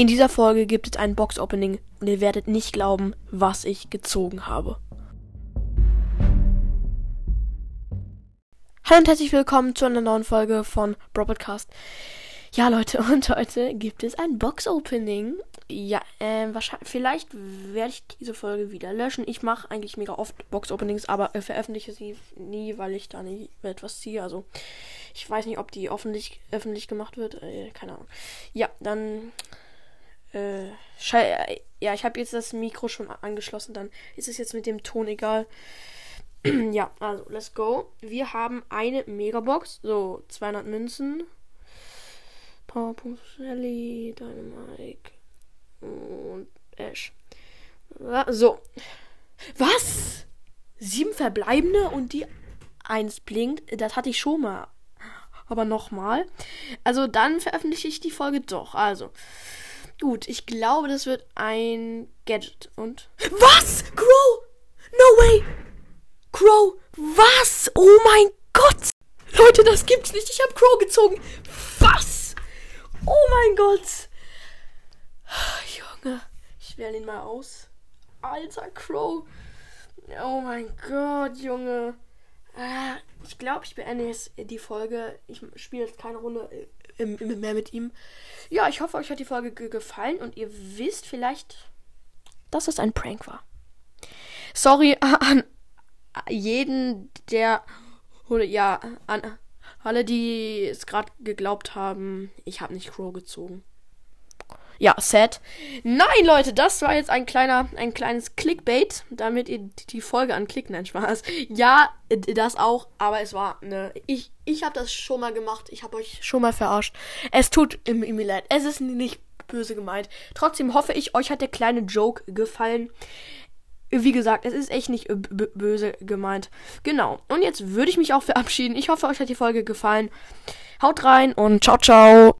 In dieser Folge gibt es ein Box-Opening und ihr werdet nicht glauben, was ich gezogen habe. Hallo und herzlich willkommen zu einer neuen Folge von Bro Podcast. Ja, Leute, und heute gibt es ein Box-Opening. Ja, äh, wahrscheinlich, vielleicht werde ich diese Folge wieder löschen. Ich mache eigentlich mega oft Box-Openings, aber äh, veröffentliche sie nie, weil ich da nie etwas ziehe. Also, ich weiß nicht, ob die öffentlich, öffentlich gemacht wird. Äh, keine Ahnung. Ja, dann äh, ja, ich habe jetzt das Mikro schon angeschlossen, dann ist es jetzt mit dem Ton egal. ja, also, let's go. Wir haben eine Megabox, so 200 Münzen. Powerpunkt Shelly, Dynamite und Ash. So. Was? Sieben verbleibende und die eins blinkt. Das hatte ich schon mal. Aber nochmal. Also dann veröffentliche ich die Folge doch. Also. Gut, ich glaube, das wird ein Gadget. Und. Was? Crow! No way! Crow! Was? Oh mein Gott! Leute, das gibt's nicht. Ich habe Crow gezogen. Was? Oh mein Gott! Junge, ich wähle ihn mal aus. Alter Crow. Oh mein Gott, Junge. Ah, ich glaube, ich beende jetzt die Folge. Ich spiele jetzt keine Runde mehr mit ihm. Ja, ich hoffe, euch hat die Folge gefallen und ihr wisst vielleicht, dass es ein Prank war. Sorry an jeden, der oder ja, an alle, die es gerade geglaubt haben, ich habe nicht Crow gezogen ja, sad. Nein, Leute, das war jetzt ein kleiner, ein kleines Clickbait, damit ihr die Folge anklickt. Nein, Spaß. Ja, das auch, aber es war ne, ich, ich habe das schon mal gemacht. Ich habe euch schon mal verarscht. Es tut mir leid. Es ist nicht böse gemeint. Trotzdem hoffe ich, euch hat der kleine Joke gefallen. Wie gesagt, es ist echt nicht böse gemeint. Genau. Und jetzt würde ich mich auch verabschieden. Ich hoffe, euch hat die Folge gefallen. Haut rein und ciao, ciao.